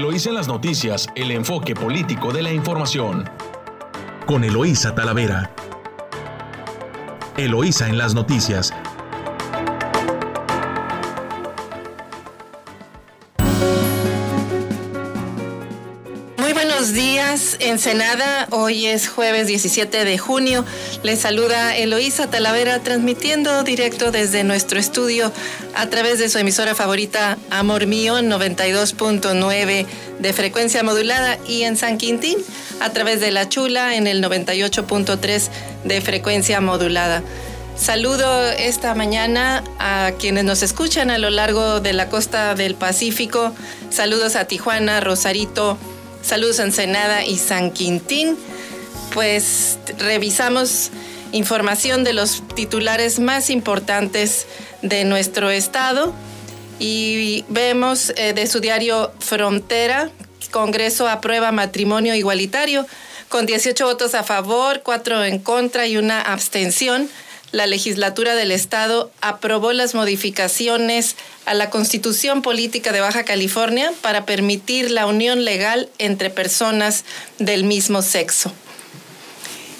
Eloísa en las noticias, el enfoque político de la información. Con Eloísa Talavera. Eloísa en las noticias, Ensenada. Hoy es jueves 17 de junio. Les saluda Eloísa Talavera transmitiendo directo desde nuestro estudio a través de su emisora favorita Amor Mío 92.9 de frecuencia modulada y en San Quintín a través de La Chula en el 98.3 de frecuencia modulada. Saludo esta mañana a quienes nos escuchan a lo largo de la costa del Pacífico. Saludos a Tijuana, Rosarito, Saludos Ensenada y San Quintín. Pues revisamos información de los titulares más importantes de nuestro estado y vemos eh, de su diario Frontera, Congreso aprueba matrimonio igualitario con 18 votos a favor, 4 en contra y una abstención la legislatura del Estado aprobó las modificaciones a la Constitución Política de Baja California para permitir la unión legal entre personas del mismo sexo.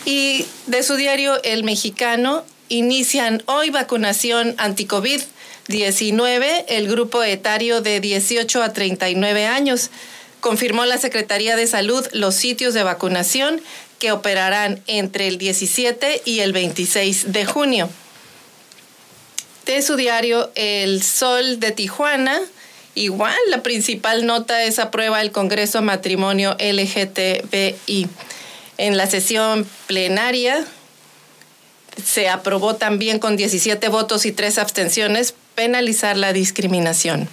Y de su diario El Mexicano, inician hoy vacunación anti-COVID-19, el grupo etario de 18 a 39 años. Confirmó la Secretaría de Salud los sitios de vacunación que operarán entre el 17 y el 26 de junio. De su diario El Sol de Tijuana, igual la principal nota es aprueba el Congreso Matrimonio LGTBI. En la sesión plenaria se aprobó también con 17 votos y 3 abstenciones penalizar la discriminación.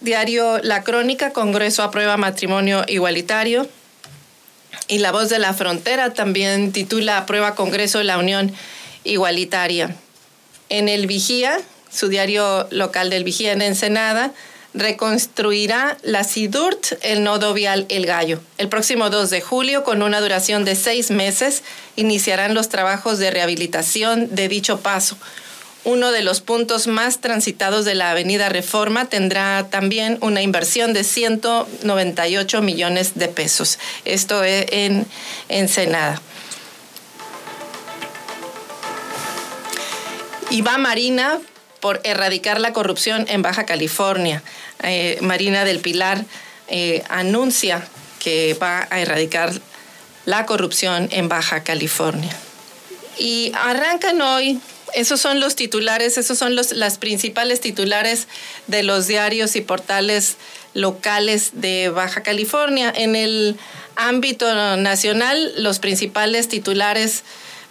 Diario La Crónica, Congreso aprueba matrimonio igualitario. Y La Voz de la Frontera también titula Prueba Congreso de la Unión Igualitaria. En el Vigía, su diario local del Vigía en Ensenada, reconstruirá la SIDURT, el nodo vial El Gallo. El próximo 2 de julio, con una duración de seis meses, iniciarán los trabajos de rehabilitación de dicho paso uno de los puntos más transitados de la Avenida Reforma, tendrá también una inversión de 198 millones de pesos. Esto es en Ensenada. Y va Marina por erradicar la corrupción en Baja California. Eh, Marina del Pilar eh, anuncia que va a erradicar la corrupción en Baja California. Y arrancan hoy esos son los titulares, esos son los, las principales titulares de los diarios y portales locales de Baja California. En el ámbito nacional, los principales titulares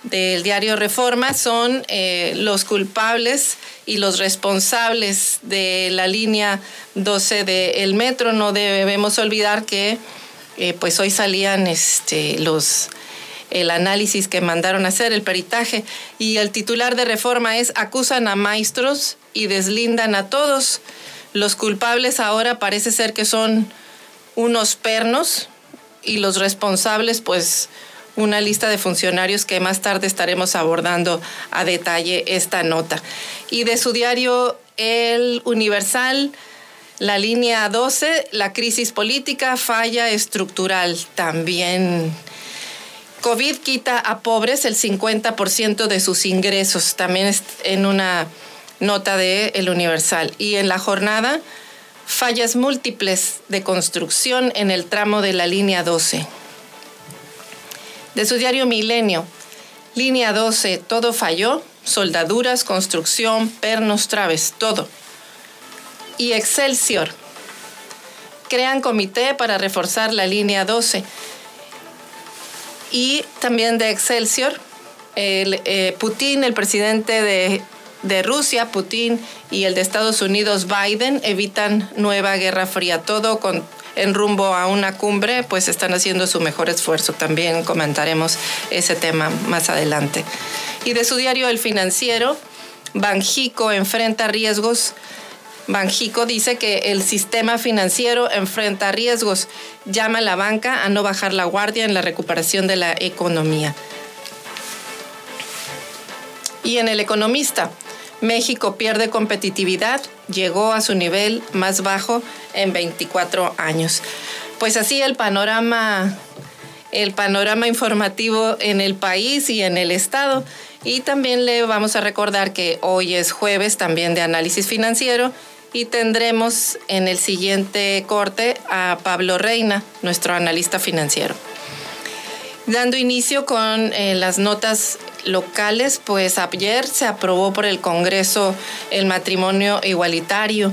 del diario Reforma son eh, los culpables y los responsables de la línea 12 del metro. No debemos olvidar que eh, pues hoy salían este, los el análisis que mandaron a hacer, el peritaje, y el titular de reforma es acusan a maestros y deslindan a todos. Los culpables ahora parece ser que son unos pernos y los responsables pues una lista de funcionarios que más tarde estaremos abordando a detalle esta nota. Y de su diario El Universal, la línea 12, la crisis política, falla estructural. También COVID quita a pobres el 50% de sus ingresos, también en una nota de El Universal. Y en la jornada, fallas múltiples de construcción en el tramo de la línea 12. De su diario Milenio, línea 12, todo falló, soldaduras, construcción, pernos, traves, todo. Y Excelsior, crean comité para reforzar la línea 12 y también de Excelsior. El, eh, Putin, el presidente de, de, Rusia, Putin, y el de Estados Unidos, Biden, evitan nueva guerra fría. Todo con, en rumbo a una cumbre, pues están haciendo su mejor esfuerzo. También comentaremos ese tema más adelante. Y de su diario El Financiero, Banjico enfrenta riesgos Banjico dice que el sistema financiero enfrenta riesgos, llama a la banca a no bajar la guardia en la recuperación de la economía. Y en el economista, México pierde competitividad, llegó a su nivel más bajo en 24 años. pues así el panorama el panorama informativo en el país y en el estado. Y también le vamos a recordar que hoy es jueves también de análisis financiero y tendremos en el siguiente corte a Pablo Reina, nuestro analista financiero. Dando inicio con eh, las notas locales, pues ayer se aprobó por el Congreso el matrimonio igualitario.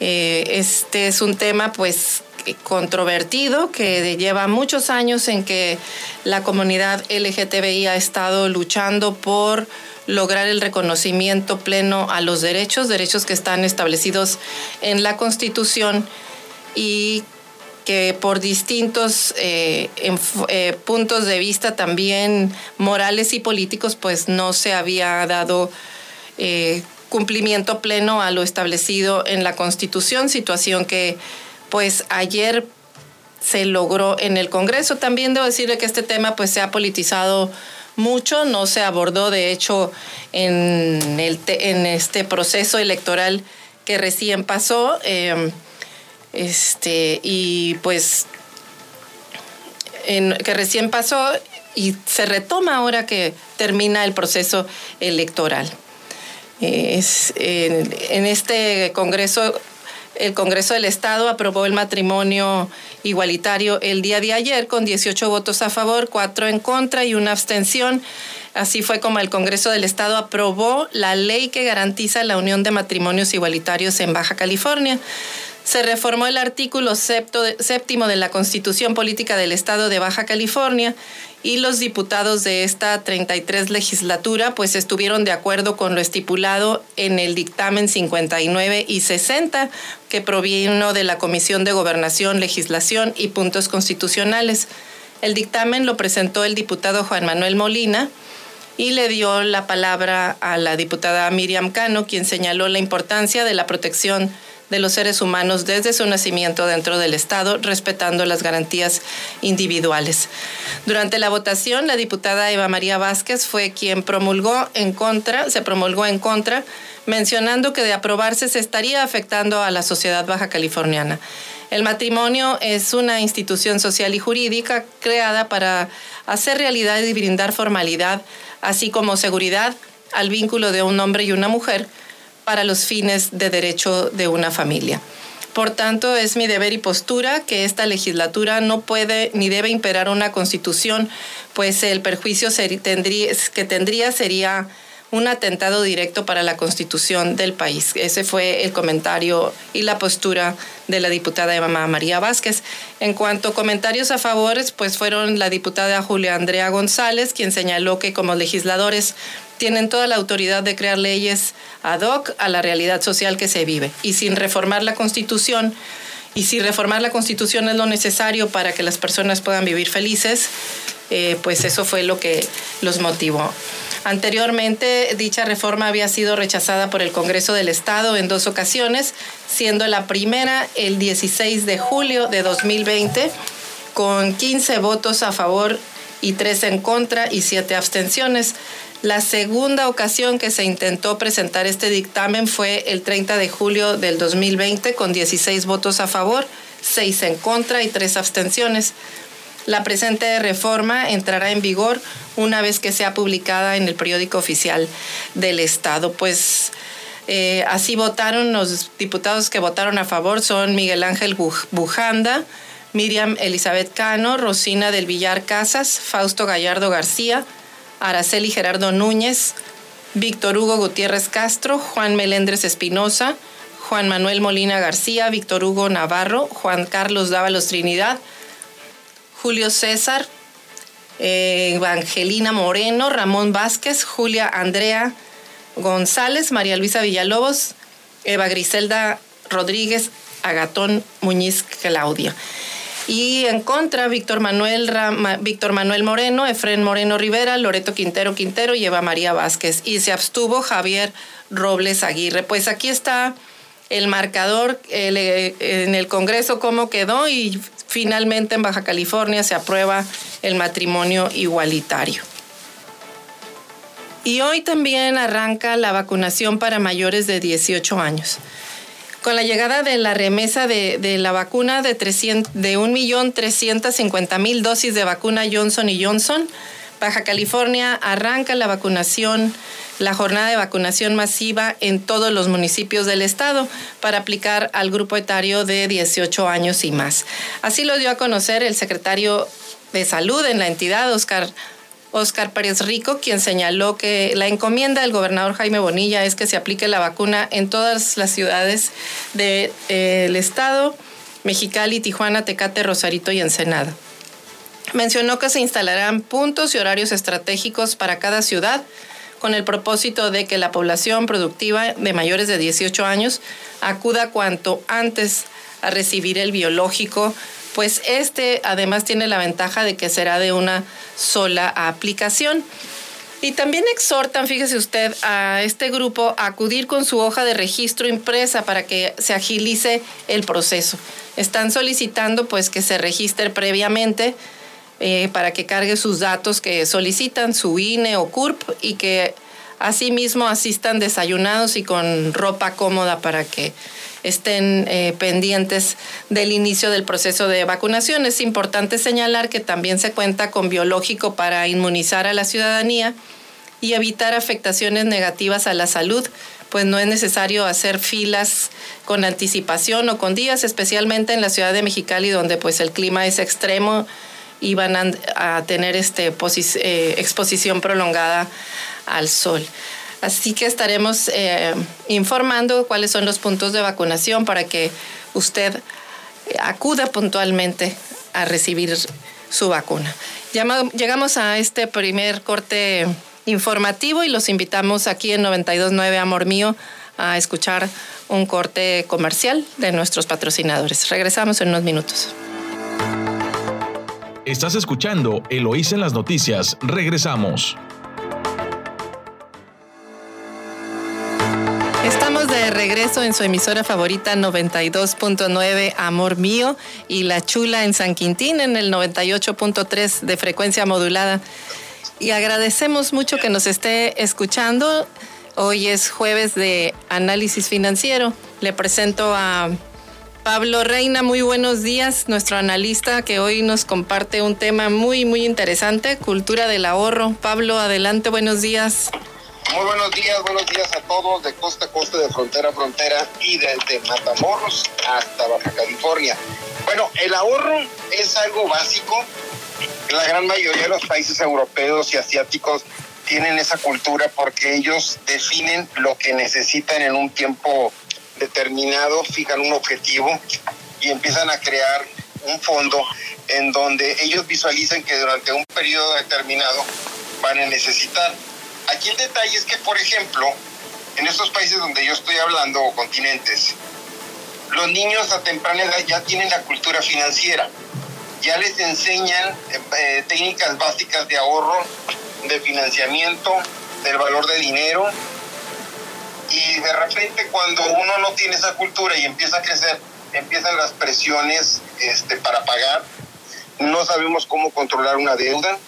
Eh, este es un tema pues controvertido que lleva muchos años en que la comunidad LGTBI ha estado luchando por lograr el reconocimiento pleno a los derechos, derechos que están establecidos en la Constitución y que por distintos eh, eh, puntos de vista también morales y políticos, pues no se había dado eh, cumplimiento pleno a lo establecido en la Constitución, situación que pues ayer se logró en el Congreso. También debo decirle que este tema pues se ha politizado mucho, no se abordó de hecho en, el en este proceso electoral que recién pasó. Em, este, y pues que recién pasó y se retoma ahora que termina el proceso electoral. Es, en este Congreso el Congreso del Estado aprobó el matrimonio igualitario el día de ayer con 18 votos a favor, 4 en contra y una abstención. Así fue como el Congreso del Estado aprobó la ley que garantiza la unión de matrimonios igualitarios en Baja California. Se reformó el artículo séptimo de la Constitución Política del Estado de Baja California y los diputados de esta 33 legislatura pues estuvieron de acuerdo con lo estipulado en el dictamen 59 y 60 que provino de la Comisión de Gobernación, Legislación y Puntos Constitucionales. El dictamen lo presentó el diputado Juan Manuel Molina y le dio la palabra a la diputada Miriam Cano, quien señaló la importancia de la protección de los seres humanos desde su nacimiento dentro del Estado, respetando las garantías individuales. Durante la votación, la diputada Eva María Vázquez fue quien promulgó en contra, se promulgó en contra, mencionando que de aprobarse se estaría afectando a la sociedad baja californiana. El matrimonio es una institución social y jurídica creada para hacer realidad y brindar formalidad, así como seguridad al vínculo de un hombre y una mujer, para los fines de derecho de una familia. Por tanto, es mi deber y postura que esta legislatura no puede ni debe imperar una constitución, pues el perjuicio que tendría sería un atentado directo para la constitución del país. Ese fue el comentario y la postura de la diputada Eva María Vázquez. En cuanto a comentarios a favores, pues fueron la diputada Julia Andrea González, quien señaló que como legisladores tienen toda la autoridad de crear leyes ad hoc a la realidad social que se vive. Y sin reformar la Constitución, y si reformar la Constitución es lo necesario para que las personas puedan vivir felices, eh, pues eso fue lo que los motivó. Anteriormente, dicha reforma había sido rechazada por el Congreso del Estado en dos ocasiones, siendo la primera el 16 de julio de 2020, con 15 votos a favor y 3 en contra y 7 abstenciones. La segunda ocasión que se intentó presentar este dictamen fue el 30 de julio del 2020 con 16 votos a favor, 6 en contra y 3 abstenciones. La presente reforma entrará en vigor una vez que sea publicada en el periódico oficial del Estado. Pues eh, así votaron los diputados que votaron a favor son Miguel Ángel Bujanda, Miriam Elizabeth Cano, Rosina del Villar Casas, Fausto Gallardo García, Araceli Gerardo Núñez, Víctor Hugo Gutiérrez Castro, Juan Melendres Espinosa, Juan Manuel Molina García, Víctor Hugo Navarro, Juan Carlos Dávalos Trinidad, Julio César, eh, Evangelina Moreno, Ramón Vázquez, Julia Andrea González, María Luisa Villalobos, Eva Griselda Rodríguez, Agatón Muñiz Claudia. Y en contra, Víctor Manuel, Víctor Manuel Moreno, Efren Moreno Rivera, Loreto Quintero Quintero y Eva María Vázquez. Y se abstuvo Javier Robles Aguirre. Pues aquí está el marcador en el Congreso, cómo quedó y finalmente en Baja California se aprueba el matrimonio igualitario. Y hoy también arranca la vacunación para mayores de 18 años. Con la llegada de la remesa de, la vacuna de, 300, de 1.350.000 dosis de vacuna Johnson y Johnson, Baja California arranca la vacunación, la jornada de vacunación masiva en todos los municipios del estado para aplicar al grupo etario de 18 años y más. Así lo dio a conocer el secretario de Salud en la entidad, Oscar Oscar Pérez Rico, quien señaló que la encomienda del gobernador Jaime Bonilla es que se aplique la vacuna en todas las ciudades del de, eh, estado, Mexicali, Tijuana, Tecate, Rosarito y Ensenada. Mencionó que se instalarán puntos y horarios estratégicos para cada ciudad con el propósito de que la población productiva de mayores de 18 años acuda cuanto antes a recibir el biológico pues este además tiene la ventaja de que será de una sola aplicación. Y también exhortan, fíjese usted, a este grupo a acudir con su hoja de registro impresa para que se agilice el proceso. Están solicitando pues que se registre previamente eh, para que cargue sus datos que solicitan, su INE o CURP, y que asimismo asistan desayunados y con ropa cómoda para que estén eh, pendientes del inicio del proceso de vacunación. Es importante señalar que también se cuenta con biológico para inmunizar a la ciudadanía y evitar afectaciones negativas a la salud, pues no es necesario hacer filas con anticipación o con días, especialmente en la ciudad de Mexicali, donde pues el clima es extremo y van a, tener este, eh, exposición prolongada al sol. Así que estaremos eh, informando cuáles son los puntos de vacunación para que usted acuda puntualmente a recibir su vacuna. Llegamos a este primer corte informativo y los invitamos aquí en 929 Amor Mío a escuchar un corte comercial de nuestros patrocinadores. Regresamos en unos minutos. Estás escuchando Eloísa en las noticias. Regresamos. De regreso en su emisora favorita 92.9 Amor Mío y La Chula en San Quintín en el 98.3 de frecuencia modulada. Y agradecemos mucho que nos esté escuchando. Hoy es jueves de análisis financiero. Le presento a Pablo Reina. Muy buenos días, nuestro analista que hoy nos comparte un tema muy, muy interesante, cultura del ahorro. Pablo, adelante, buenos días. Muy buenos días, buenos días a todos de costa a costa, de frontera a frontera y desde Matamoros hasta Baja California. Bueno, el ahorro es algo básico. La gran mayoría de los países europeos y asiáticos tienen esa cultura porque ellos definen lo que necesitan en un tiempo determinado, fijan un objetivo y empiezan a crear un fondo en donde ellos visualizan que durante un periodo determinado van a necesitar. Aquí el detalle es que, por ejemplo, en estos países donde yo estoy hablando, o continentes, los niños a temprana edad ya tienen la cultura financiera, ya les enseñan eh, técnicas básicas de ahorro, de financiamiento, del valor de dinero, y de repente cuando uno no tiene esa cultura y empieza a crecer, empiezan las presiones este, para pagar, no sabemos cómo controlar una deuda,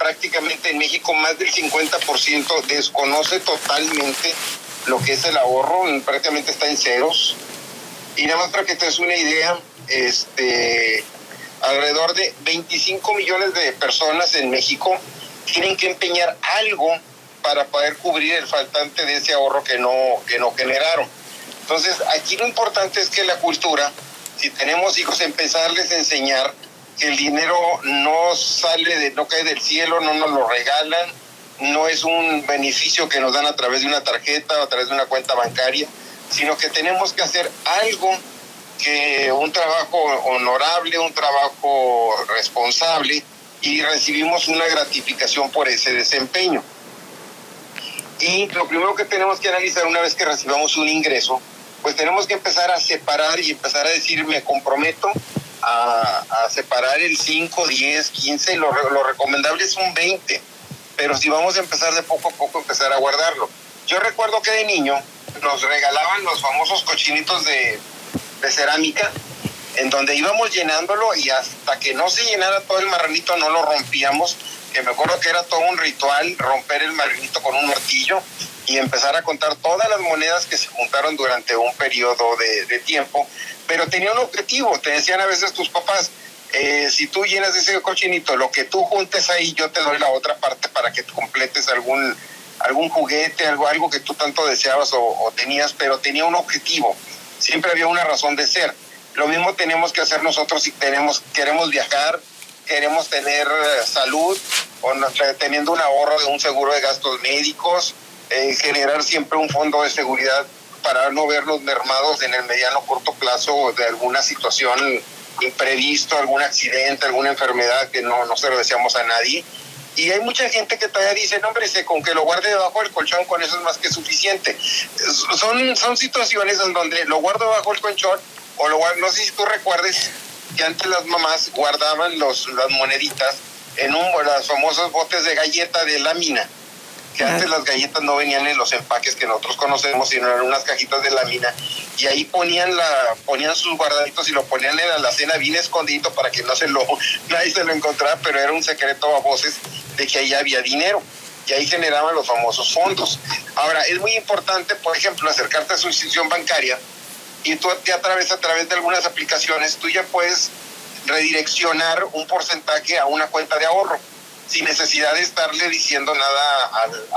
prácticamente en México más del 50% desconoce totalmente lo que es el ahorro, prácticamente está en ceros. Y nada más para que te des una idea, este, alrededor de 25 millones de personas en México tienen que empeñar algo para poder cubrir el faltante de ese ahorro que no, que no generaron. Entonces, aquí lo importante es que la cultura, si tenemos hijos, empezarles a enseñar el dinero no sale, de, no cae del cielo, no nos lo regalan, no es un beneficio que nos dan a través de una tarjeta o a través de una cuenta bancaria, sino que tenemos que hacer algo que un trabajo honorable, un trabajo responsable y recibimos una gratificación por ese desempeño. Y lo primero que tenemos que analizar una vez que recibamos un ingreso, pues tenemos que empezar a separar y empezar a decir, me comprometo a, separar el 5, 10, 15, lo, lo recomendable es un 20, pero si vamos a empezar de poco a poco, empezar a guardarlo. Yo recuerdo que de niño nos regalaban los famosos cochinitos de, de cerámica, en donde íbamos llenándolo y hasta que no se llenara todo el marranito no lo rompíamos que me acuerdo que era todo un ritual romper el marinito con un martillo y empezar a contar todas las monedas que se juntaron durante un periodo de, tiempo, pero tenía un objetivo, te decían a veces tus papás, eh, si tú llenas ese cochinito, lo que tú juntes ahí, yo te doy la otra parte para que completes algún, algún juguete, algo, algo que tú tanto deseabas o tenías, pero tenía un objetivo, siempre había una razón de ser. Lo mismo tenemos que hacer nosotros si tenemos, queremos viajar, queremos tener eh, salud, o teniendo un ahorro de un seguro de gastos médicos, eh, generar siempre un fondo de seguridad para no vernos mermados en el mediano corto plazo de alguna situación imprevisto, algún accidente, alguna enfermedad que no, no se lo deseamos a nadie. Y hay mucha gente que todavía dice, no, hombre, con que lo guarde debajo del colchón, con eso es más que suficiente. Son, son situaciones en donde lo guardo debajo del colchón, o lo guardo, no sé si tú recuerdes que antes las mamás guardaban los, las moneditas en un, los famosos botes de galleta de lámina que antes las galletas no venían en los empaques que nosotros conocemos, sino en unas cajitas de lámina, y ahí ponían la ponían sus guardaditos y lo ponían en la alacena bien escondido para que no se lo nadie se lo encontrara, pero era un secreto a voces de que ahí había dinero y ahí generaban los famosos fondos. Ahora, es muy importante, por ejemplo, acercarte a su institución bancaria y tú a través, a través de algunas aplicaciones, tú ya puedes redireccionar un porcentaje a una cuenta de ahorro sin necesidad de estarle diciendo nada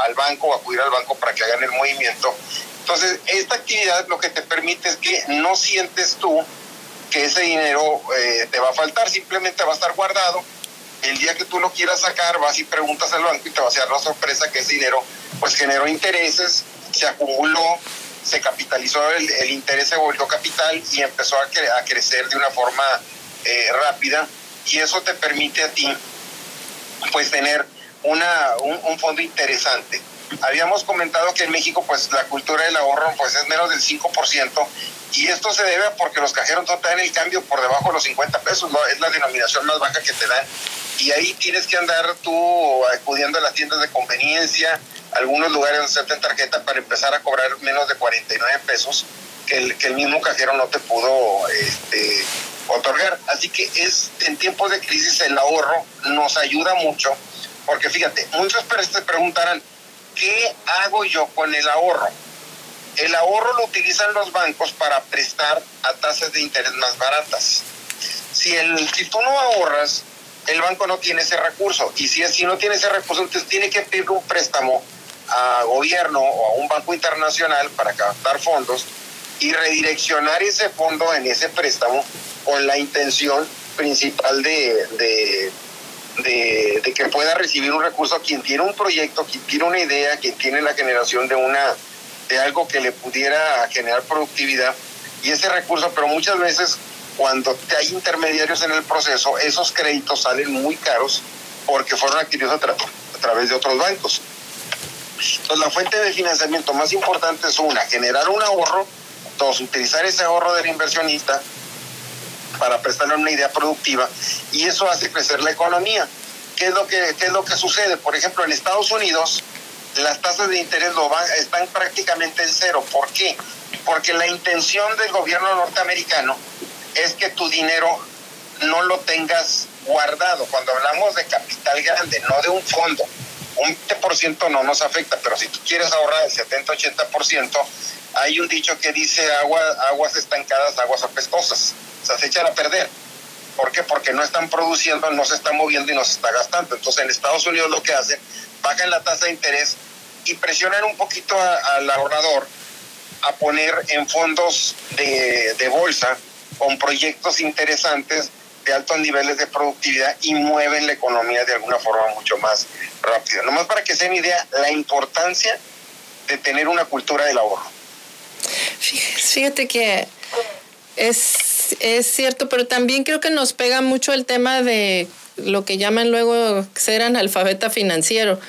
al, banco o acudir al banco para que hagan el movimiento. Entonces, esta actividad lo que te permite es que no sientes tú que ese dinero eh, te va a faltar, simplemente va a estar guardado. El día que tú lo quieras sacar, vas y preguntas al banco y te va a dar la sorpresa que ese dinero pues generó intereses, se acumuló, se capitalizó, el, interés se volvió capital y empezó a crecer de una forma eh, rápida y eso te permite a ti pues tener una, un, un, fondo interesante. Habíamos comentado que en México pues la cultura del ahorro pues es menos del 5% y esto se debe a porque los cajeros no te dan el cambio por debajo de los 50 pesos, ¿no? es la denominación más baja que te dan y ahí tienes que andar tú acudiendo a las tiendas de conveniencia, algunos lugares donde se tarjeta para empezar a cobrar menos de 49 pesos que el, que el mismo cajero no te pudo este, otorgar. Así que es en tiempos de crisis el ahorro nos ayuda mucho, porque fíjate, muchos te preguntarán, ¿qué hago yo con el ahorro? El ahorro lo utilizan los bancos para prestar a tasas de interés más baratas. Si, el, si tú no ahorras, el banco no tiene ese recurso. Y si, si no tiene ese recurso, entonces tiene que pedir un préstamo a gobierno o a un banco internacional para captar fondos y redireccionar ese fondo en ese préstamo con la intención principal de, de, de, que pueda recibir un recurso quien tiene un proyecto, quien tiene una idea, quien tiene la generación de una de algo que le pudiera generar productividad y ese recurso, pero muchas veces cuando hay intermediarios en el proceso, esos créditos salen muy caros porque fueron adquiridos a, a través de otros bancos. Entonces, la fuente de financiamiento más importante es una, generar un ahorro, utilizar ese ahorro del inversionista para prestarle una idea productiva y eso hace crecer la economía. ¿Qué es lo que, qué es lo que sucede? Por ejemplo, en Estados Unidos las tasas de interés lo van, están prácticamente en cero. ¿Por qué? Porque la intención del gobierno norteamericano es que tu dinero no lo tengas guardado. Cuando hablamos de capital grande, no de un fondo, un 20% no nos afecta, pero si tú quieres ahorrar el 70-80%, hay un dicho que dice agua, aguas estancadas, aguas apestosas se echan a perder. ¿Por qué? Porque no están produciendo, no se están moviendo y no se está gastando. Entonces en Estados Unidos lo que hacen, bajan la tasa de interés y presionan un poquito al ahorrador a poner en fondos de, de bolsa con proyectos interesantes de altos niveles de productividad y mueven la economía de alguna forma mucho más rápida. Nomás para que se den idea la importancia de tener una cultura del ahorro. Fíjate que es, es cierto, pero también creo que nos pega mucho el tema de lo que llaman luego ser analfabeta financiero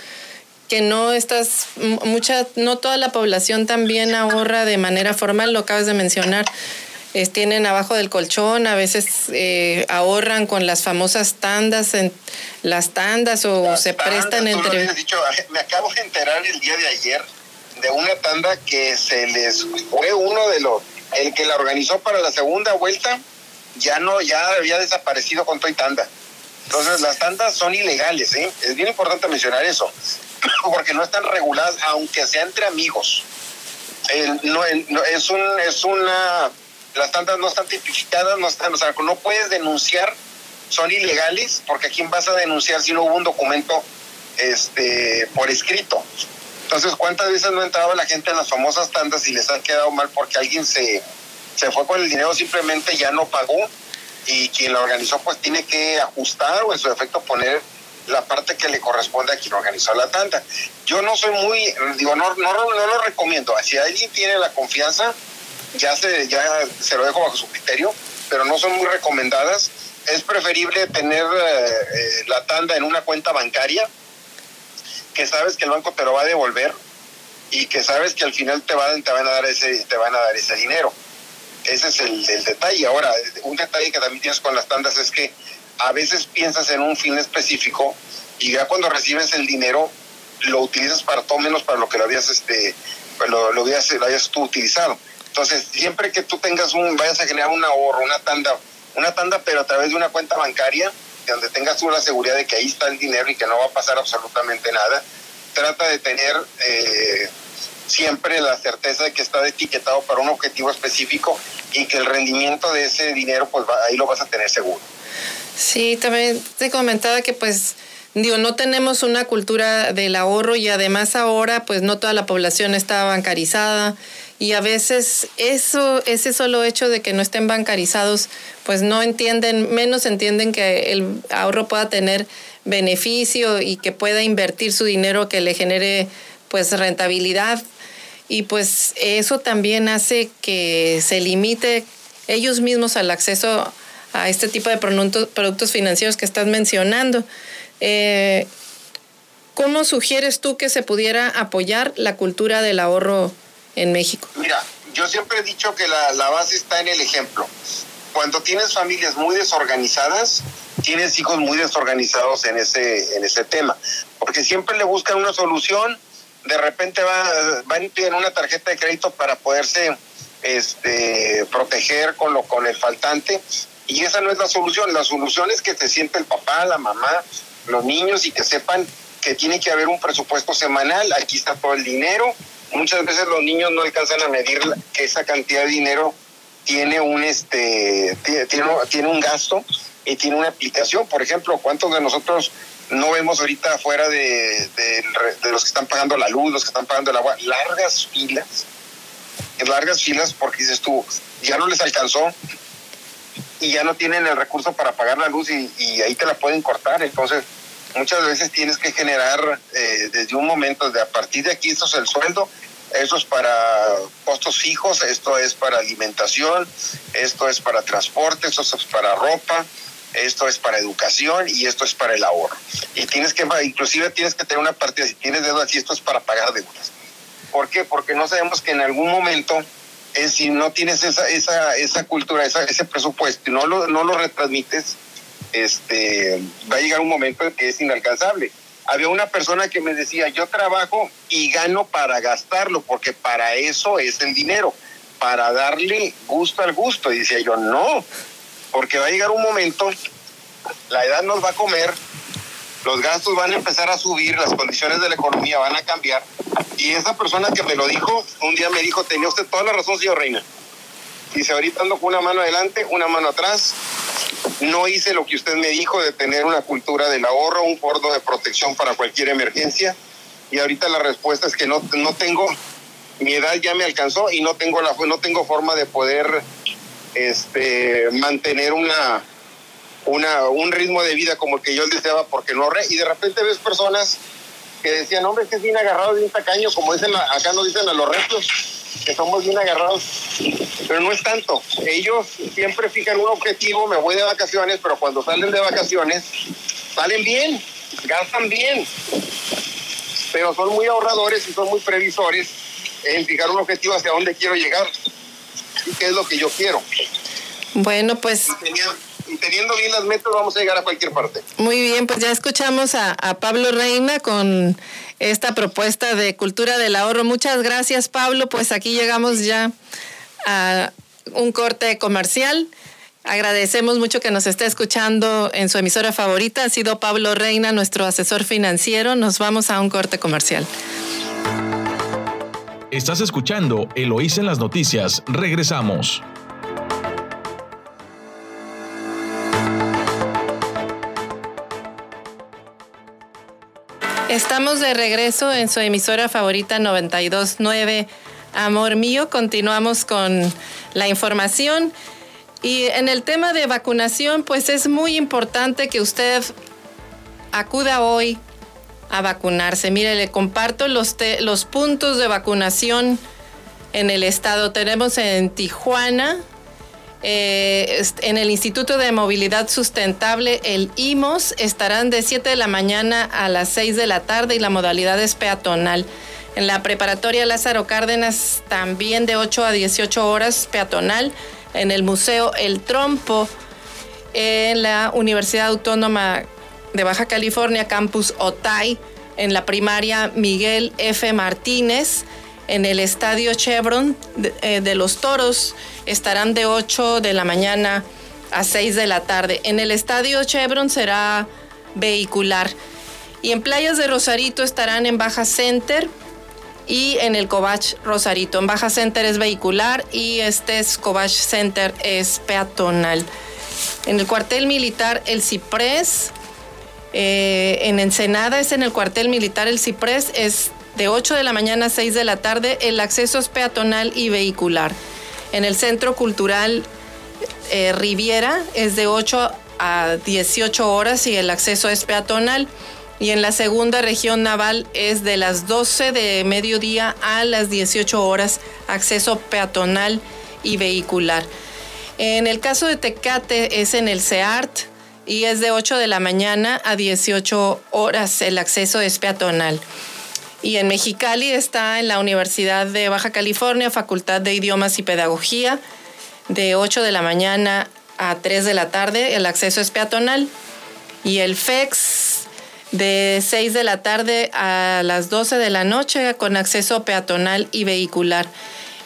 que no estás, mucha, no toda la población también ahorra de manera formal, lo acabas de mencionar. Es, tienen abajo del colchón, a veces eh, ahorran con las famosas tandas, en las tandas o las se tandas, prestan entre... Me acabo de enterar el día de ayer de una tanda que se les fue uno de los el que la organizó para la segunda vuelta ya no, ya había desaparecido con Toy Tanda. Entonces las tandas son ilegales, ¿eh? Es bien importante mencionar eso, porque no están reguladas, aunque sea entre amigos. no, es, un, es una... Las tandas no están tipificadas, no están, o sea, no puedes denunciar, son ilegales, porque ¿a quién vas a denunciar si no hubo un documento este, por escrito? Entonces, ¿cuántas veces no entraba la gente en las famosas tandas y les ha quedado mal porque alguien se, se fue con el dinero, simplemente ya no pagó y quien lo organizó pues tiene que ajustar o en su efecto poner la parte que le corresponde a quien organizó la tanda. Yo no soy muy, digo, no, no, no lo recomiendo. Si alguien tiene la confianza, ya se, ya se lo dejo bajo su criterio, pero no son muy recomendadas. Es preferible tener eh, eh, la tanda en una cuenta bancaria que sabes que el banco te lo va a devolver y que sabes que al final te van, te van a dar ese, te van a dar ese dinero. Ese es el, detalle. Ahora, un detalle que también tienes con las tandas es que a veces piensas en un fin específico y ya cuando recibes el dinero lo utilizas para todo menos para lo que lo habías este lo, lo habías, lo habías tú utilizado. Entonces, siempre que tú tengas un, vayas a generar un ahorro, una tanda, una tanda, pero a través de una cuenta bancaria, donde tengas tú la seguridad de que ahí está el dinero y que no va a pasar absolutamente nada, trata de tener eh, siempre la certeza de que está etiquetado para un objetivo específico y que el rendimiento de ese dinero, pues ahí lo vas a tener seguro. Sí, también te comentaba que pues digo, no tenemos una cultura del ahorro y además ahora pues no toda la población está bancarizada y a veces eso ese solo hecho de que no estén bancarizados pues no entienden, menos entienden que el ahorro pueda tener beneficio y que pueda invertir su dinero que le genere pues rentabilidad y pues eso también hace que se limite ellos mismos al acceso a este tipo de productos financieros que estás mencionando. Eh, ¿Cómo sugieres tú que se pudiera apoyar la cultura del ahorro en México? Mira, yo siempre he dicho que la, la base está en el ejemplo. Cuando tienes familias muy desorganizadas, tienes hijos muy desorganizados en ese, en ese tema, porque siempre le buscan una solución de repente va, van y piden una tarjeta de crédito para poderse este, proteger con, lo, con el faltante. Y esa no es la solución. La solución es que se siente el papá, la mamá, los niños y que sepan que tiene que haber un presupuesto semanal. Aquí está todo el dinero. Muchas veces los niños no alcanzan a medir que esa cantidad de dinero tiene un este tiene, tiene un gasto y tiene una aplicación. Por ejemplo, ¿cuántos de nosotros no vemos ahorita afuera de, de, los que están pagando la luz, los que están pagando el agua, largas filas, largas filas porque dices tú, ya no les alcanzó y ya no tienen el recurso para pagar la luz y, ahí te la pueden cortar. Entonces, muchas veces tienes que generar eh, desde un momento, de a partir de aquí, esto es el sueldo, eso es para costos fijos, esto es para alimentación, esto es para transporte, esto es para ropa, esto es para educación y esto es para el ahorro. Y tienes que, inclusive tienes que tener una parte, si tienes deudas, y esto es para pagar deudas. ¿Por qué? Porque no sabemos que en algún momento, es, si no tienes esa, esa, esa cultura, esa, ese presupuesto y no lo, no lo retransmites, este, va a llegar un momento en que es inalcanzable. Había una persona que me decía, yo trabajo y gano para gastarlo, porque para eso es el dinero, para darle gusto al gusto. Y decía yo, no, porque va a llegar un momento, la edad nos va a comer, los gastos van a empezar a subir, las condiciones de la economía van a cambiar. Y esa persona que me lo dijo, un día me dijo, tenía usted toda la razón, señor Reina. Dice, ahorita ando con una mano adelante, una mano atrás. No hice lo que usted me dijo de tener una cultura del ahorro, un fondo de protección para cualquier emergencia. Y ahorita la respuesta es que no, no tengo, mi edad ya me alcanzó y no tengo, la, no tengo forma de poder este, mantener una, una, un ritmo de vida como el que yo deseaba porque no re, y de repente ves personas que decían, hombre, que es bien agarrado, bien tacaño, como dicen acá nos dicen a los restos, que somos bien agarrados, pero no es tanto. Ellos siempre fijan un objetivo, me voy de vacaciones, pero cuando salen de vacaciones, salen bien, gastan bien, pero son muy ahorradores y son muy previsores en fijar un objetivo hacia dónde quiero llegar qué es lo que yo quiero. Bueno, pues... Y teniendo, bien las metas vamos a llegar a cualquier parte. Muy bien, pues ya escuchamos a, a Pablo Reina con esta propuesta de cultura del ahorro. Muchas gracias, Pablo. Pues aquí llegamos ya a un corte comercial Agradecemos mucho que nos esté escuchando en su emisora favorita. Ha sido Pablo Reina, nuestro asesor financiero. Nos vamos a un corte comercial. Estás escuchando Eloís en las noticias. Regresamos. Estamos de regreso en su emisora favorita 929. Amor mío, continuamos con la información. Y en el tema de vacunación, pues es muy importante que usted acuda hoy a vacunarse. Mire, le comparto los, los puntos de vacunación en el estado. Tenemos en Tijuana, eh, en el Instituto de Movilidad Sustentable, el IMOS, estarán de 7 de la mañana a las 6 de la tarde y la modalidad es peatonal. En la preparatoria Lázaro Cárdenas, también de 8 a 18 horas peatonal en el Museo El Trompo, en la Universidad Autónoma de Baja California, Campus Otay, en la primaria Miguel F. Martínez, en el Estadio Chevron de, eh, de, los Toros, estarán de 8 de la mañana a 6 de la tarde. En el Estadio Chevron será vehicular. Y en Playas de Rosarito estarán en Baja Center, y en el Covach Rosarito. En Baja Center es vehicular y este es Covach Center es peatonal. En el cuartel militar El Ciprés, eh, en Ensenada es en el cuartel militar El Ciprés, es de 8 de la mañana a 6 de la tarde, el acceso es peatonal y vehicular. En el Centro Cultural eh, Riviera es de 8 a 18 horas y el acceso es peatonal y en la segunda región naval es de las 12 de mediodía a las 18 horas, acceso peatonal y vehicular. En el caso de Tecate es en el CEART y es de 8 de la mañana a 18 horas, el acceso es peatonal. Y en Mexicali está en la Universidad de Baja California, Facultad de Idiomas y Pedagogía, de 8 de la mañana a 3 de la tarde, el acceso es peatonal. Y el FEX de 6 de la tarde a las 12 de la noche con acceso peatonal y vehicular.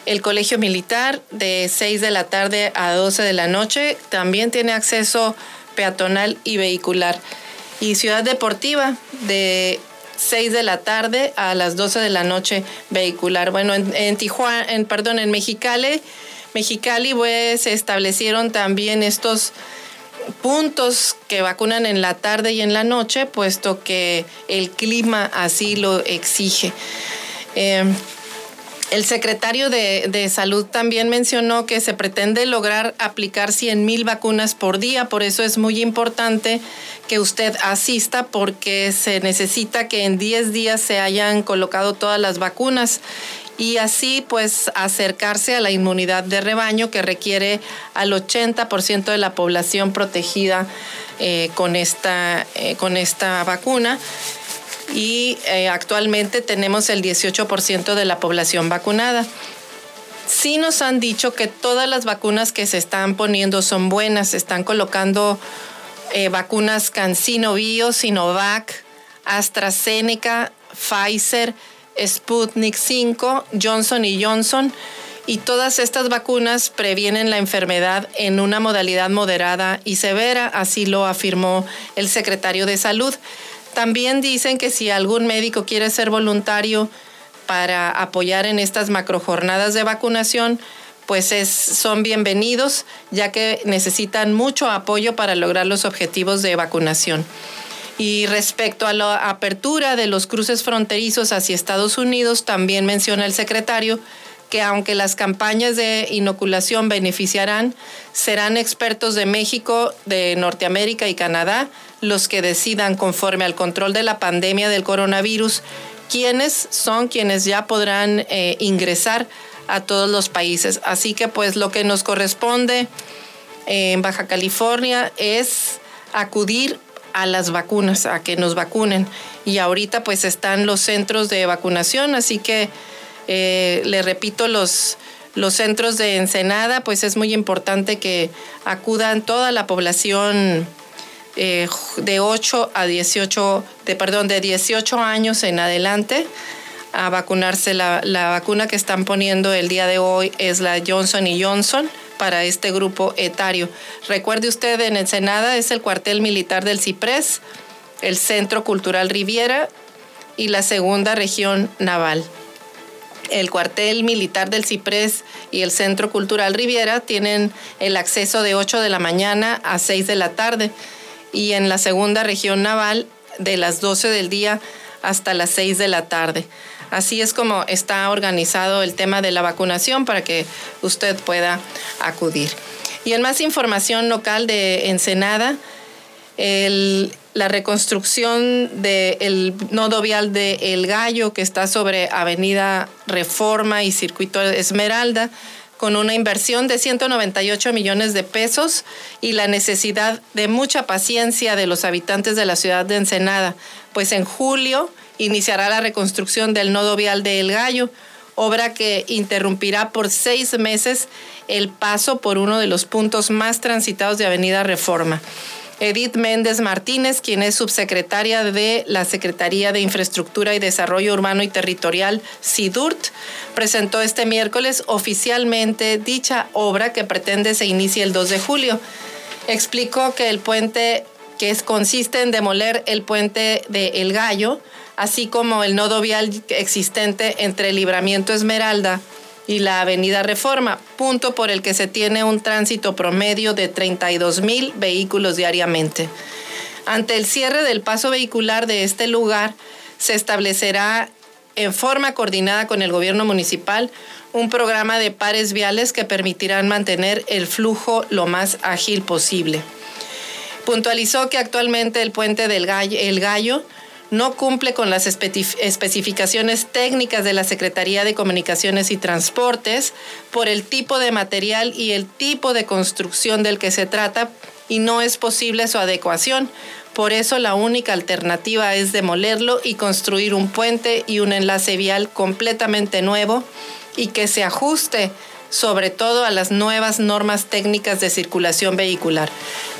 El Colegio Militar de 6 de la tarde a 12 de la noche también tiene acceso peatonal y vehicular. Y Ciudad Deportiva de 6 de la tarde a las 12 de la noche vehicular. Bueno, en, Tijuana, en, perdón, en Mexicali, Mexicali pues se establecieron también estos puntos que vacunan en la tarde y en la noche, puesto que el clima así lo exige. Eh, el secretario de, Salud también mencionó que se pretende lograr aplicar 100 mil vacunas por día, por eso es muy importante que usted asista porque se necesita que en 10 días se hayan colocado todas las vacunas y así pues acercarse a la inmunidad de rebaño que requiere al 80% de la población protegida eh, con, esta, eh, con esta vacuna y eh, actualmente tenemos el 18% de la población vacunada. Sí nos han dicho que todas las vacunas que se están poniendo son buenas, se están colocando vacunas CanSino Bio, Sinovac, AstraZeneca, Pfizer, Sputnik 5, Johnson y Johnson, y todas estas vacunas previenen la enfermedad en una modalidad moderada y severa, así lo afirmó el secretario de Salud. También dicen que si algún médico quiere ser voluntario para apoyar en estas macrojornadas de vacunación, pues es, son bienvenidos, ya que necesitan mucho apoyo para lograr los objetivos de vacunación. Y respecto a la apertura de los cruces fronterizos hacia Estados Unidos, también menciona el secretario que aunque las campañas de inoculación beneficiarán, serán expertos de México, de Norteamérica y Canadá los que decidan conforme al control de la pandemia del coronavirus quiénes son quienes ya podrán eh, ingresar a todos los países. Así que pues lo que nos corresponde en Baja California es acudir a las vacunas, a que nos vacunen. Y ahorita pues están los centros de vacunación, así que eh, le repito, los, los centros de Ensenada, pues es muy importante que acudan toda la población eh, de 8 a 18, de, perdón, de 18 años en adelante a vacunarse. La, la vacuna que están poniendo el día de hoy es la Johnson Johnson para este grupo etario. Recuerde usted, en Ensenada es el cuartel militar del Ciprés, el Centro Cultural Riviera y la segunda región naval. El cuartel militar del Ciprés y el Centro Cultural Riviera tienen el acceso de 8 de la mañana a 6 de la tarde y en la segunda región naval de las 12 del día hasta las 6 de la tarde. Así es como está organizado el tema de la vacunación para que usted pueda acudir. Y en más información local de Ensenada, la reconstrucción del nodo vial de El Gallo, que está sobre Avenida Reforma y Circuito Esmeralda, con una inversión de 198 millones de pesos y la necesidad de mucha paciencia de los habitantes de la ciudad de Ensenada, pues en julio iniciará la reconstrucción del nodo vial de El Gallo, obra que interrumpirá por seis meses el paso por uno de los puntos más transitados de Avenida Reforma. Edith Méndez Martínez, quien es subsecretaria de la Secretaría de Infraestructura y Desarrollo Urbano y Territorial, SIDURT, presentó este miércoles oficialmente dicha obra que pretende se inicie el 2 de julio. Explicó que el puente, que consiste en demoler el puente de El Gallo, así como el nodo vial existente entre Libramiento Esmeralda y la Avenida Reforma, punto por el que se tiene un tránsito promedio de 32 mil vehículos diariamente. Ante el cierre del paso vehicular de este lugar, se establecerá en forma coordinada con el gobierno municipal un programa de pares viales que permitirán mantener el flujo lo más ágil posible. Puntualizó que actualmente el puente del Gallo, Gallo no cumple con las especificaciones técnicas de la Secretaría de Comunicaciones y Transportes por el tipo de material y el tipo de construcción del que se trata y no es posible su adecuación. Por eso la única alternativa es demolerlo y construir un puente y un enlace vial completamente nuevo y que se ajuste sobre todo a las nuevas normas técnicas de circulación vehicular.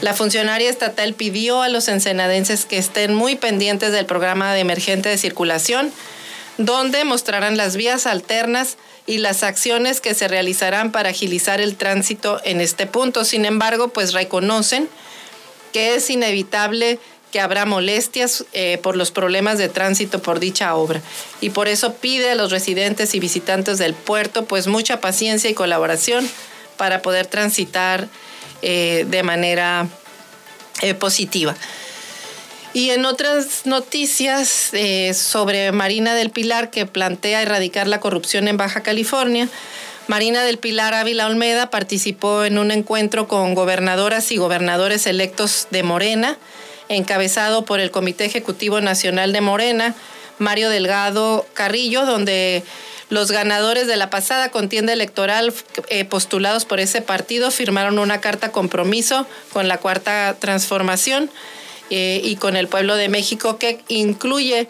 La funcionaria estatal pidió a los ensenadenses que estén muy pendientes del programa de emergente de circulación, donde mostrarán las vías alternas y las acciones que se realizarán para agilizar el tránsito en este punto. Sin embargo, pues reconocen que es inevitable que habrá molestias eh, por los problemas de tránsito por dicha obra. Y por eso pide a los residentes y visitantes del puerto pues mucha paciencia y colaboración para poder transitar eh, de manera eh, positiva. Y en otras noticias sobre Marina del Pilar que plantea erradicar la corrupción en Baja California, Marina del Pilar Ávila Olmeda participó en un encuentro con gobernadoras y gobernadores electos de Morena, encabezado por el Comité Ejecutivo Nacional de Morena, Mario Delgado Carrillo, donde los ganadores de la pasada contienda electoral eh, postulados por ese partido firmaron una carta compromiso con la Cuarta Transformación eh, y con el pueblo de México que incluye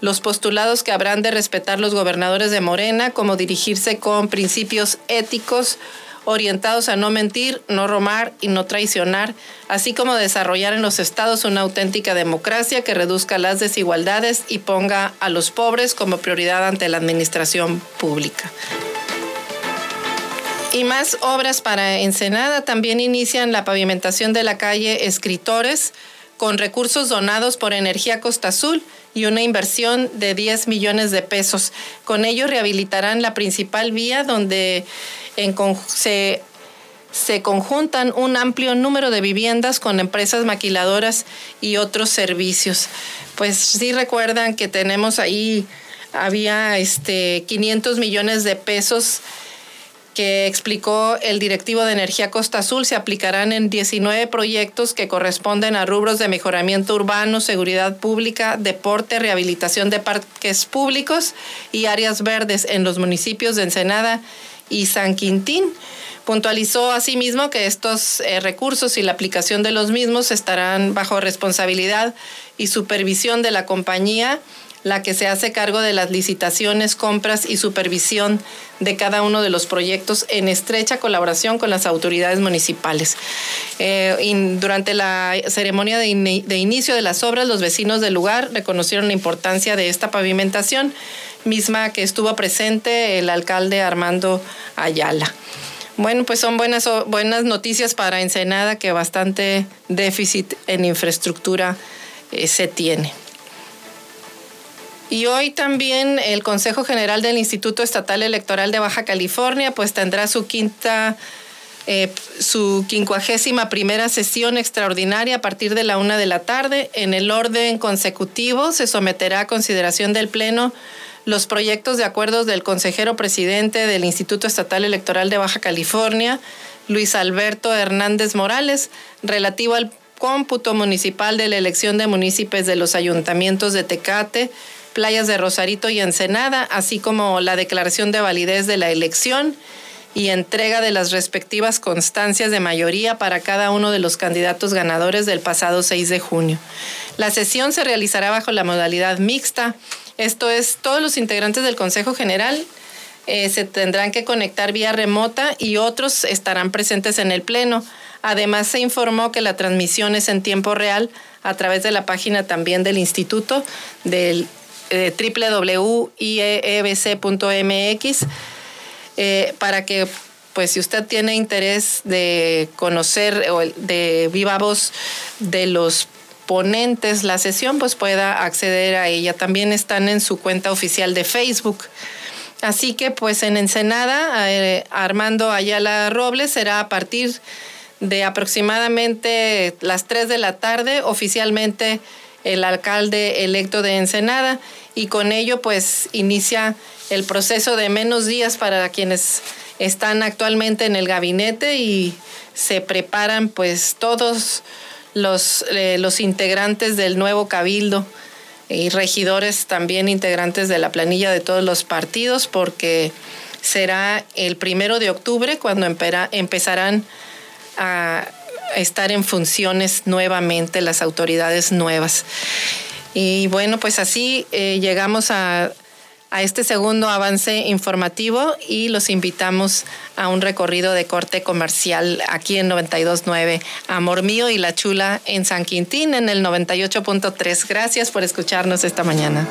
los postulados que habrán de respetar los gobernadores de Morena, como dirigirse con principios éticos, orientados a no mentir, no romar y no traicionar, así como desarrollar en los estados una auténtica democracia que reduzca las desigualdades y ponga a los pobres como prioridad ante la administración pública. Y más obras para Ensenada también inician la pavimentación de la calle Escritores con recursos donados por Energía Costa Azul y una inversión de 10 millones de pesos. Con ello rehabilitarán la principal vía donde se, se conjuntan un amplio número de viviendas con empresas maquiladoras y otros servicios. Pues sí recuerdan que tenemos ahí, había este 500 millones de pesos que explicó el directivo de Energía Costa Azul, se aplicarán en 19 proyectos que corresponden a rubros de mejoramiento urbano, seguridad pública, deporte, rehabilitación de parques públicos y áreas verdes en los municipios de Ensenada y San Quintín. Puntualizó asimismo que estos eh, recursos y la aplicación de los mismos estarán bajo responsabilidad y supervisión de la compañía, la que se hace cargo de las licitaciones, compras y supervisión de cada uno de los proyectos en estrecha colaboración con las autoridades municipales. Eh, durante la ceremonia de, inicio de las obras, los vecinos del lugar reconocieron la importancia de esta pavimentación misma que estuvo presente el alcalde Armando Ayala. Bueno, pues son buenas, buenas noticias para Ensenada que bastante déficit en infraestructura eh, se tiene. Y hoy también el Consejo General del Instituto Estatal Electoral de Baja California pues tendrá su quinta eh, su quincuagésima primera sesión extraordinaria a partir de la una de la tarde. En el orden consecutivo se someterá a consideración del Pleno los proyectos de acuerdos del consejero presidente del Instituto Estatal Electoral de Baja California, Luis Alberto Hernández Morales, relativo al cómputo municipal de la elección de municipios de los ayuntamientos de Tecate, Playas de Rosarito y Ensenada, así como la declaración de validez de la elección y entrega de las respectivas constancias de mayoría para cada uno de los candidatos ganadores del pasado 6 de junio. La sesión se realizará bajo la modalidad mixta, esto es, todos los integrantes del Consejo General eh, se tendrán que conectar vía remota y otros estarán presentes en el Pleno. Además, se informó que la transmisión es en tiempo real a través de la página también del Instituto del eh, www.iebc.mx eh, para que pues si usted tiene interés de conocer o de viva voz de los ponentes la sesión, pues pueda acceder a ella. También están en su cuenta oficial de Facebook. Así que pues en Ensenada, eh, Armando Ayala Robles será a partir de aproximadamente las 3 de la tarde oficialmente el alcalde electo de Ensenada y con ello pues inicia el proceso de menos días para quienes están actualmente en el gabinete y se preparan pues todos los, eh, los integrantes del nuevo cabildo y regidores también integrantes de la planilla de todos los partidos porque será el primero de octubre cuando empezarán a estar en funciones nuevamente las autoridades nuevas. Y bueno, pues así eh, llegamos a, a este segundo avance informativo y los invitamos a un recorrido de corte comercial aquí en 92.9 Amor Mío y La Chula en San Quintín en el 98.3. Gracias por escucharnos esta mañana.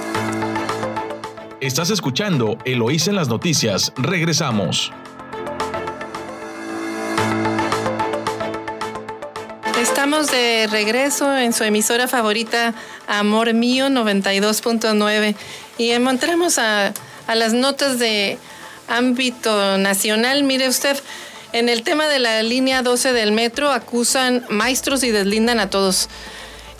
Estás escuchando Eloís en las noticias. Regresamos. De regreso en su emisora favorita, Amor Mío 92.9, y encontramos a, a las notas de ámbito nacional. Mire usted, en el tema de la línea 12 del metro acusan maestros y deslindan a todos.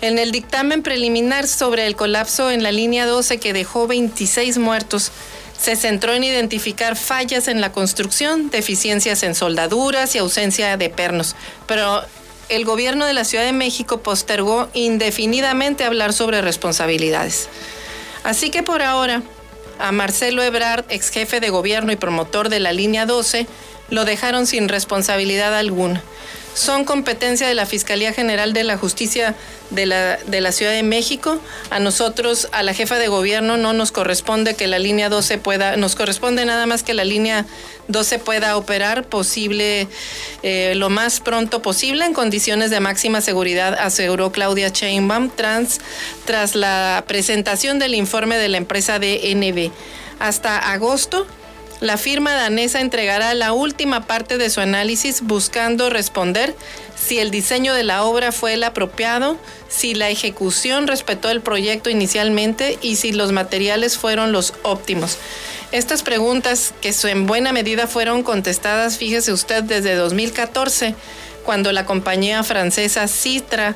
En el dictamen preliminar sobre el colapso en la línea 12 que dejó 26 muertos, se centró en identificar fallas en la construcción, deficiencias en soldaduras y ausencia de pernos. Pero el gobierno de la Ciudad de México postergó indefinidamente hablar sobre responsabilidades. Así que por ahora, a Marcelo Ebrard, ex jefe de gobierno y promotor de la línea 12, lo dejaron sin responsabilidad alguna son competencia de la Fiscalía General de la Justicia de la, de la Ciudad de México. A nosotros, a la jefa de gobierno, no nos corresponde que la línea 12 pueda, nos corresponde nada más que la línea 12 pueda operar posible eh, lo más pronto posible en condiciones de máxima seguridad, aseguró Claudia Sheinbaum trans, tras la presentación del informe de la empresa DNB. Hasta agosto, la firma danesa entregará la última parte de su análisis buscando responder si el diseño de la obra fue el apropiado, si la ejecución respetó el proyecto inicialmente y si los materiales fueron los óptimos. Estas preguntas, que en buena medida fueron contestadas, fíjese usted, desde 2014, cuando la compañía francesa Citra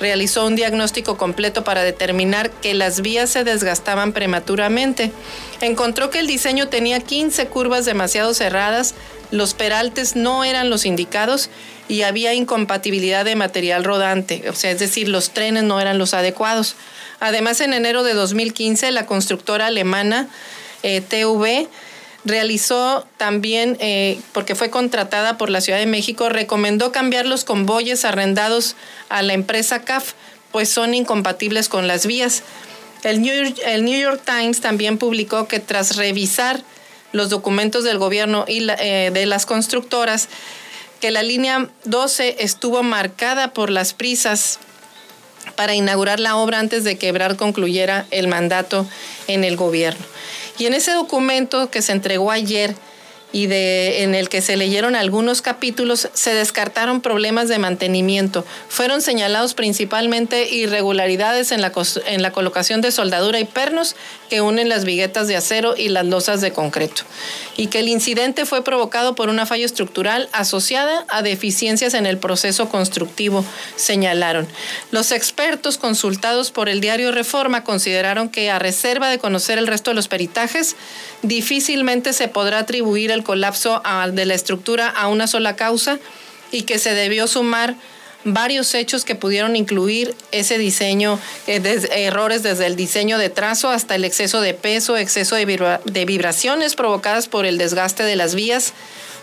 realizó un diagnóstico completo para determinar que las vías se desgastaban prematuramente. Encontró que el diseño tenía 15 curvas demasiado cerradas, los peraltes no eran los indicados y había incompatibilidad de material rodante, o sea, es decir, los trenes no eran los adecuados. Además, en enero de 2015, la constructora alemana eh, TV realizó también, eh, porque fue contratada por la Ciudad de México, recomendó cambiar los convoyes arrendados a la empresa CAF, pues son incompatibles con las vías. El New, York, Times también publicó que tras revisar los documentos del gobierno y eh, de las constructoras, que la línea 12 estuvo marcada por las prisas para inaugurar la obra antes de que Ebrard concluyera el mandato en el gobierno. Y en ese documento que se entregó ayer y de, en el que se leyeron algunos capítulos, se descartaron problemas de mantenimiento. Fueron señalados principalmente irregularidades en la, en la colocación de soldadura y pernos que unen las viguetas de acero y las losas de concreto, y que el incidente fue provocado por una falla estructural asociada a deficiencias en el proceso constructivo, señalaron. Los expertos consultados por el diario Reforma consideraron que a reserva de conocer el resto de los peritajes, difícilmente se podrá atribuir el colapso de la estructura a una sola causa y que se debió sumar varios hechos que pudieron incluir ese diseño, eh, errores desde el diseño de trazo hasta el exceso de peso, exceso de, vibraciones provocadas por el desgaste de las vías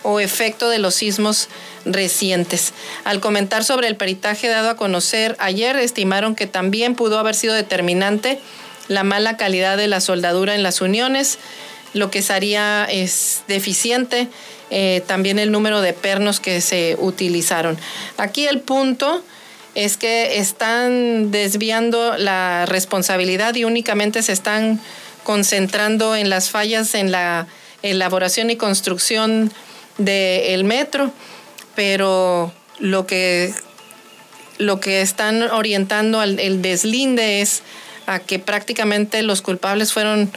o efecto de los sismos recientes. Al comentar sobre el peritaje dado a conocer ayer, estimaron que también pudo haber sido determinante la mala calidad de la soldadura en las uniones, lo que sería es deficiente eh, también el número de pernos que se utilizaron. Aquí el punto es que están desviando la responsabilidad y únicamente se están concentrando en las fallas en la elaboración y construcción del metro, pero lo que, lo que están orientando al el deslinde es a que prácticamente los culpables fueron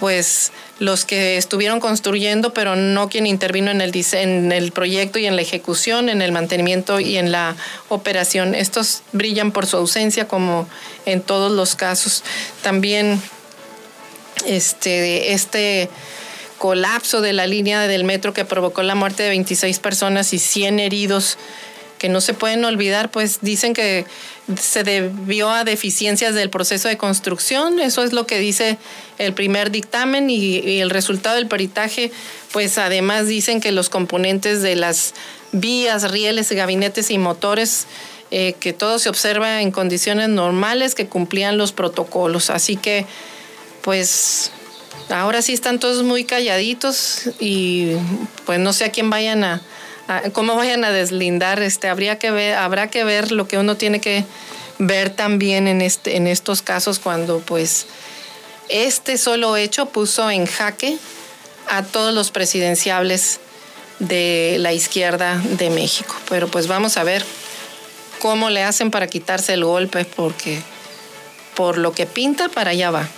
pues los que estuvieron construyendo, pero no quien intervino en el, en el proyecto y en la ejecución, en el mantenimiento y en la operación. Estos brillan por su ausencia, como en todos los casos. También este, este colapso de la línea del metro que provocó la muerte de 26 personas y 100 heridos que no se pueden olvidar, pues dicen que se debió a deficiencias del proceso de construcción, eso es lo que dice el primer dictamen y, el resultado del peritaje, pues además dicen que los componentes de las vías, rieles, gabinetes y motores, eh, que todo se observa en condiciones normales, que cumplían los protocolos. Así que, pues, ahora sí están todos muy calladitos y pues no sé a quién vayan a, cómo vayan a deslindar, este, habría que ver, habrá que ver lo que uno tiene que ver también en, este, en estos casos cuando pues este solo hecho puso en jaque a todos los presidenciables de la izquierda de México. Pero pues vamos a ver cómo le hacen para quitarse el golpe, porque por lo que pinta, para allá va.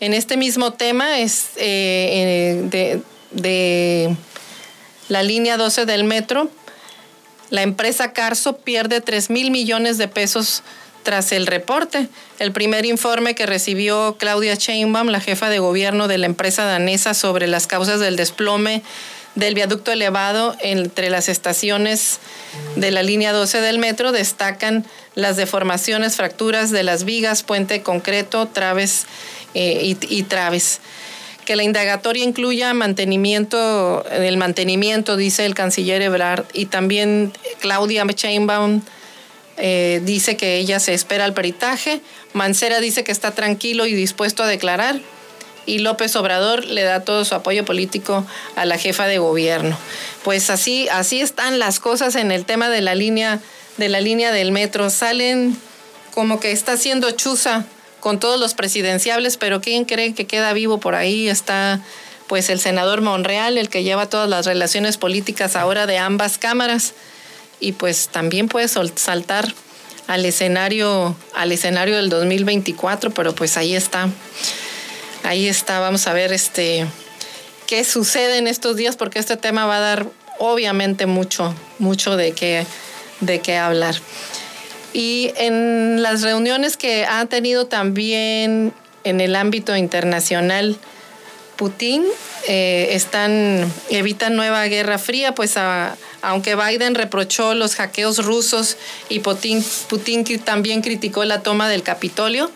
En este mismo tema es eh, eh, de la línea 12 del metro, la empresa Carso pierde 3 mil millones de pesos tras el reporte. El primer informe que recibió Claudia Sheinbaum, la jefa de gobierno de la empresa danesa, sobre las causas del desplome del viaducto elevado entre las estaciones de la línea 12 del metro, destacan las deformaciones, fracturas de las vigas, puente concreto, traves eh, y traves que la indagatoria incluya mantenimiento, el mantenimiento, dice el canciller Ebrard, y también Claudia Sheinbaum eh, dice que ella se espera al peritaje, Mancera dice que está tranquilo y dispuesto a declarar, y López Obrador le da todo su apoyo político a la jefa de gobierno. Pues así, así están las cosas en el tema de la línea, de la línea del metro. Salen como que está haciendo chuza con todos los presidenciables, pero ¿quién cree que queda vivo por ahí? Está pues el senador Monreal, el que lleva todas las relaciones políticas ahora de ambas cámaras y pues también puede saltar al escenario al escenario del 2024, pero pues ahí está. Ahí está, vamos a ver este qué sucede en estos días porque este tema va a dar obviamente mucho mucho de qué de qué hablar. Y en las reuniones que ha tenido también en el ámbito internacional, Putin eh, están evitan nueva guerra fría, pues aunque Biden reprochó los hackeos rusos y Putin, Putin también criticó la toma del Capitolio,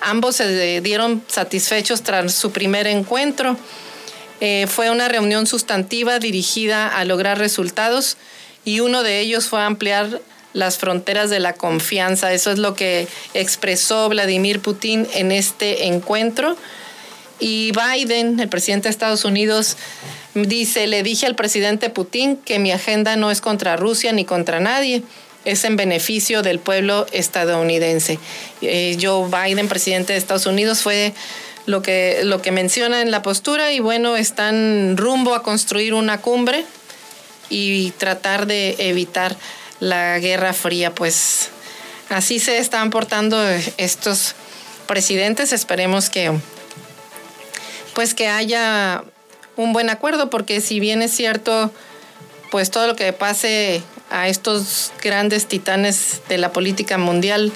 ambos se dieron satisfechos tras su primer encuentro. Eh, fue una reunión sustantiva dirigida a lograr resultados y uno de ellos fue ampliar las fronteras de la confianza. Eso es lo que expresó Vladimir Putin en este encuentro. Y Biden, el presidente de Estados Unidos, dice, le dije al presidente Putin que mi agenda no es contra Rusia ni contra nadie, es en beneficio del pueblo estadounidense. Eh, Joe Biden, presidente de Estados Unidos, fue lo que, lo que menciona en la postura y bueno, están rumbo a construir una cumbre y tratar de evitar la Guerra Fría. Pues así se están portando estos presidentes. Esperemos que pues que haya un buen acuerdo, porque si bien es cierto, pues todo lo que pase a estos grandes titanes de la política mundial,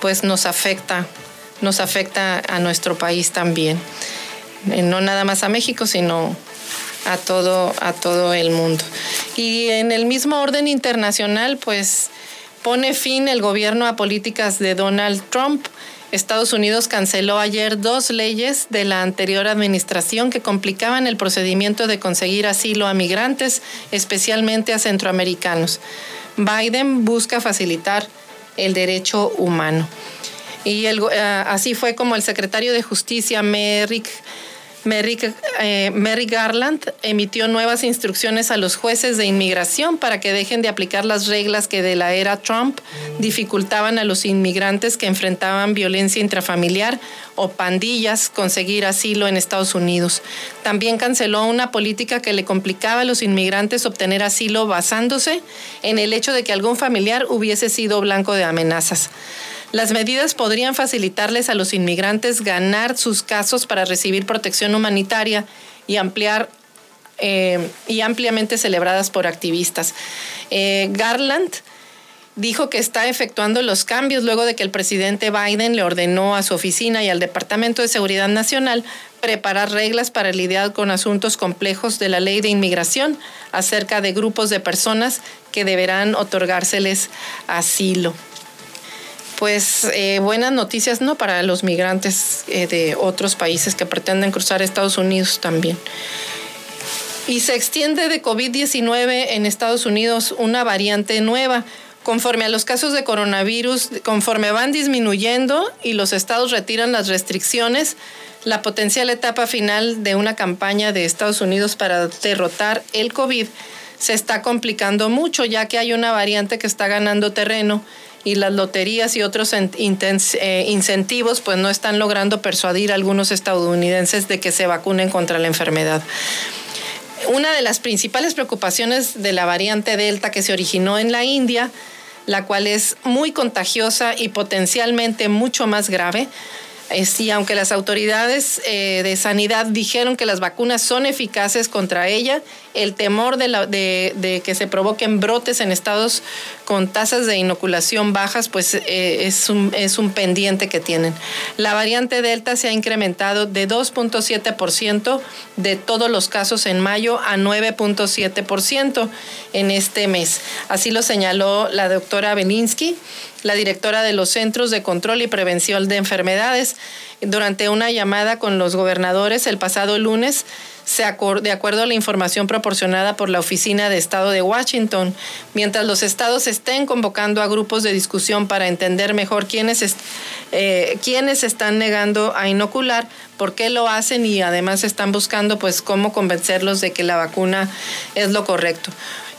pues nos afecta, nos afecta a nuestro país también. Eh, no nada más a México, sino a todo, a todo el mundo. Y en el mismo orden internacional, pues pone fin el gobierno a políticas de Donald Trump. Estados Unidos canceló ayer dos leyes de la anterior administración que complicaban el procedimiento de conseguir asilo a migrantes, especialmente a centroamericanos. Biden busca facilitar el derecho humano. Y eh, así fue como el secretario de Justicia, Merrick eh, Mary, Garland emitió nuevas instrucciones a los jueces de inmigración para que dejen de aplicar las reglas que de la era Trump dificultaban a los inmigrantes que enfrentaban violencia intrafamiliar o pandillas conseguir asilo en Estados Unidos. También canceló una política que le complicaba a los inmigrantes obtener asilo basándose en el hecho de que algún familiar hubiese sido blanco de amenazas. Las medidas podrían facilitarles a los inmigrantes ganar sus casos para recibir protección humanitaria y ampliar eh, y ampliamente celebradas por activistas. Eh, Garland dijo que está efectuando los cambios luego de que el presidente Biden le ordenó a su oficina y al Departamento de Seguridad Nacional preparar reglas para lidiar con asuntos complejos de la ley de inmigración acerca de grupos de personas que deberán otorgárseles asilo pues eh, buenas noticias no para los migrantes eh, de otros países que pretenden cruzar Estados Unidos también. Y se extiende de COVID-19 en Estados Unidos una variante nueva. Conforme a los casos de coronavirus, conforme van disminuyendo y los estados retiran las restricciones, la potencial etapa final de una campaña de Estados Unidos para derrotar el COVID se está complicando mucho, ya que hay una variante que está ganando terreno y las loterías y otros eh, incentivos pues no están logrando persuadir a algunos estadounidenses de que se vacunen contra la enfermedad. Una de las principales preocupaciones de la variante Delta que se originó en la India, la cual es muy contagiosa y potencialmente mucho más grave, eh, sí, aunque las autoridades eh, de sanidad dijeron que las vacunas son eficaces contra ella, el temor de, que se provoquen brotes en estados con tasas de inoculación bajas, pues eh, es, un, es un pendiente que tienen. La variante Delta se ha incrementado de 2.7% de todos los casos en mayo a 9.7% en este mes. Así lo señaló la doctora Belinsky la directora de los Centros de Control y Prevención de Enfermedades, durante una llamada con los gobernadores el pasado lunes, de acuerdo a la información proporcionada por la Oficina de Estado de Washington, mientras los estados estén convocando a grupos de discusión para entender mejor quiénes, eh, quiénes están negando a inocular, por qué lo hacen y además están buscando pues cómo convencerlos de que la vacuna es lo correcto.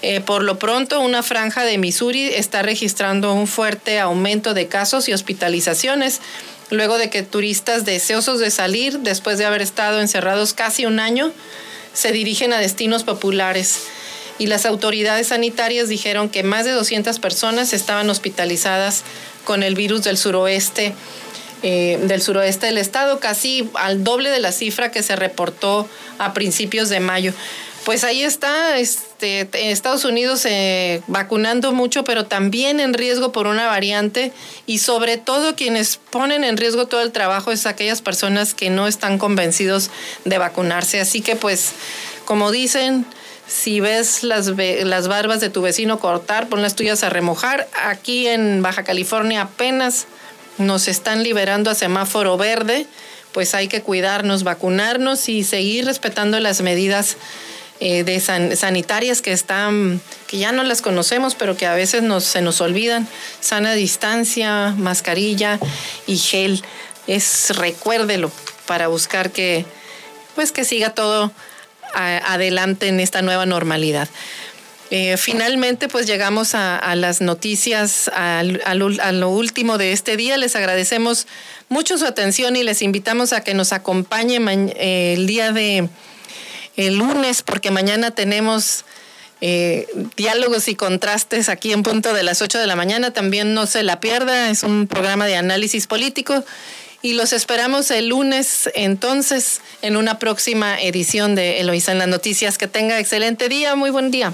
Eh, por lo pronto, una franja de Missouri está registrando un fuerte aumento de casos y hospitalizaciones luego de que turistas deseosos de salir, después de haber estado encerrados casi un año, se dirigen a destinos populares. Y las autoridades sanitarias dijeron que más de 200 personas estaban hospitalizadas con el virus del suroeste. Eh, del suroeste del estado, casi al doble de la cifra que se reportó a principios de mayo pues ahí está este, Estados Unidos vacunando mucho, pero también en riesgo por una variante y sobre todo quienes ponen en riesgo todo el trabajo es aquellas personas que no están convencidos de vacunarse. Así que pues, como dicen, si ves las, las barbas de tu vecino cortar, pon las tuyas a remojar. Aquí en Baja California apenas nos están liberando a semáforo verde, pues hay que cuidarnos, vacunarnos y seguir respetando las medidas eh, de sanitarias que están, que ya no las conocemos, pero que a veces nos, se nos olvidan. Sana distancia, mascarilla y gel. Es recuérdelo para buscar que, pues que siga todo adelante en esta nueva normalidad. Eh, finalmente, pues llegamos a, las noticias, a, lo último de este día. Les agradecemos mucho su atención y les invitamos a que nos acompañe eh, el día de el lunes, porque mañana tenemos eh, diálogos y contrastes aquí en punto de las 8 de la mañana. También no se la pierda, es un programa de análisis político. Y los esperamos el lunes entonces en una próxima edición de Eloísa en las Noticias. Que tenga excelente día, muy buen día.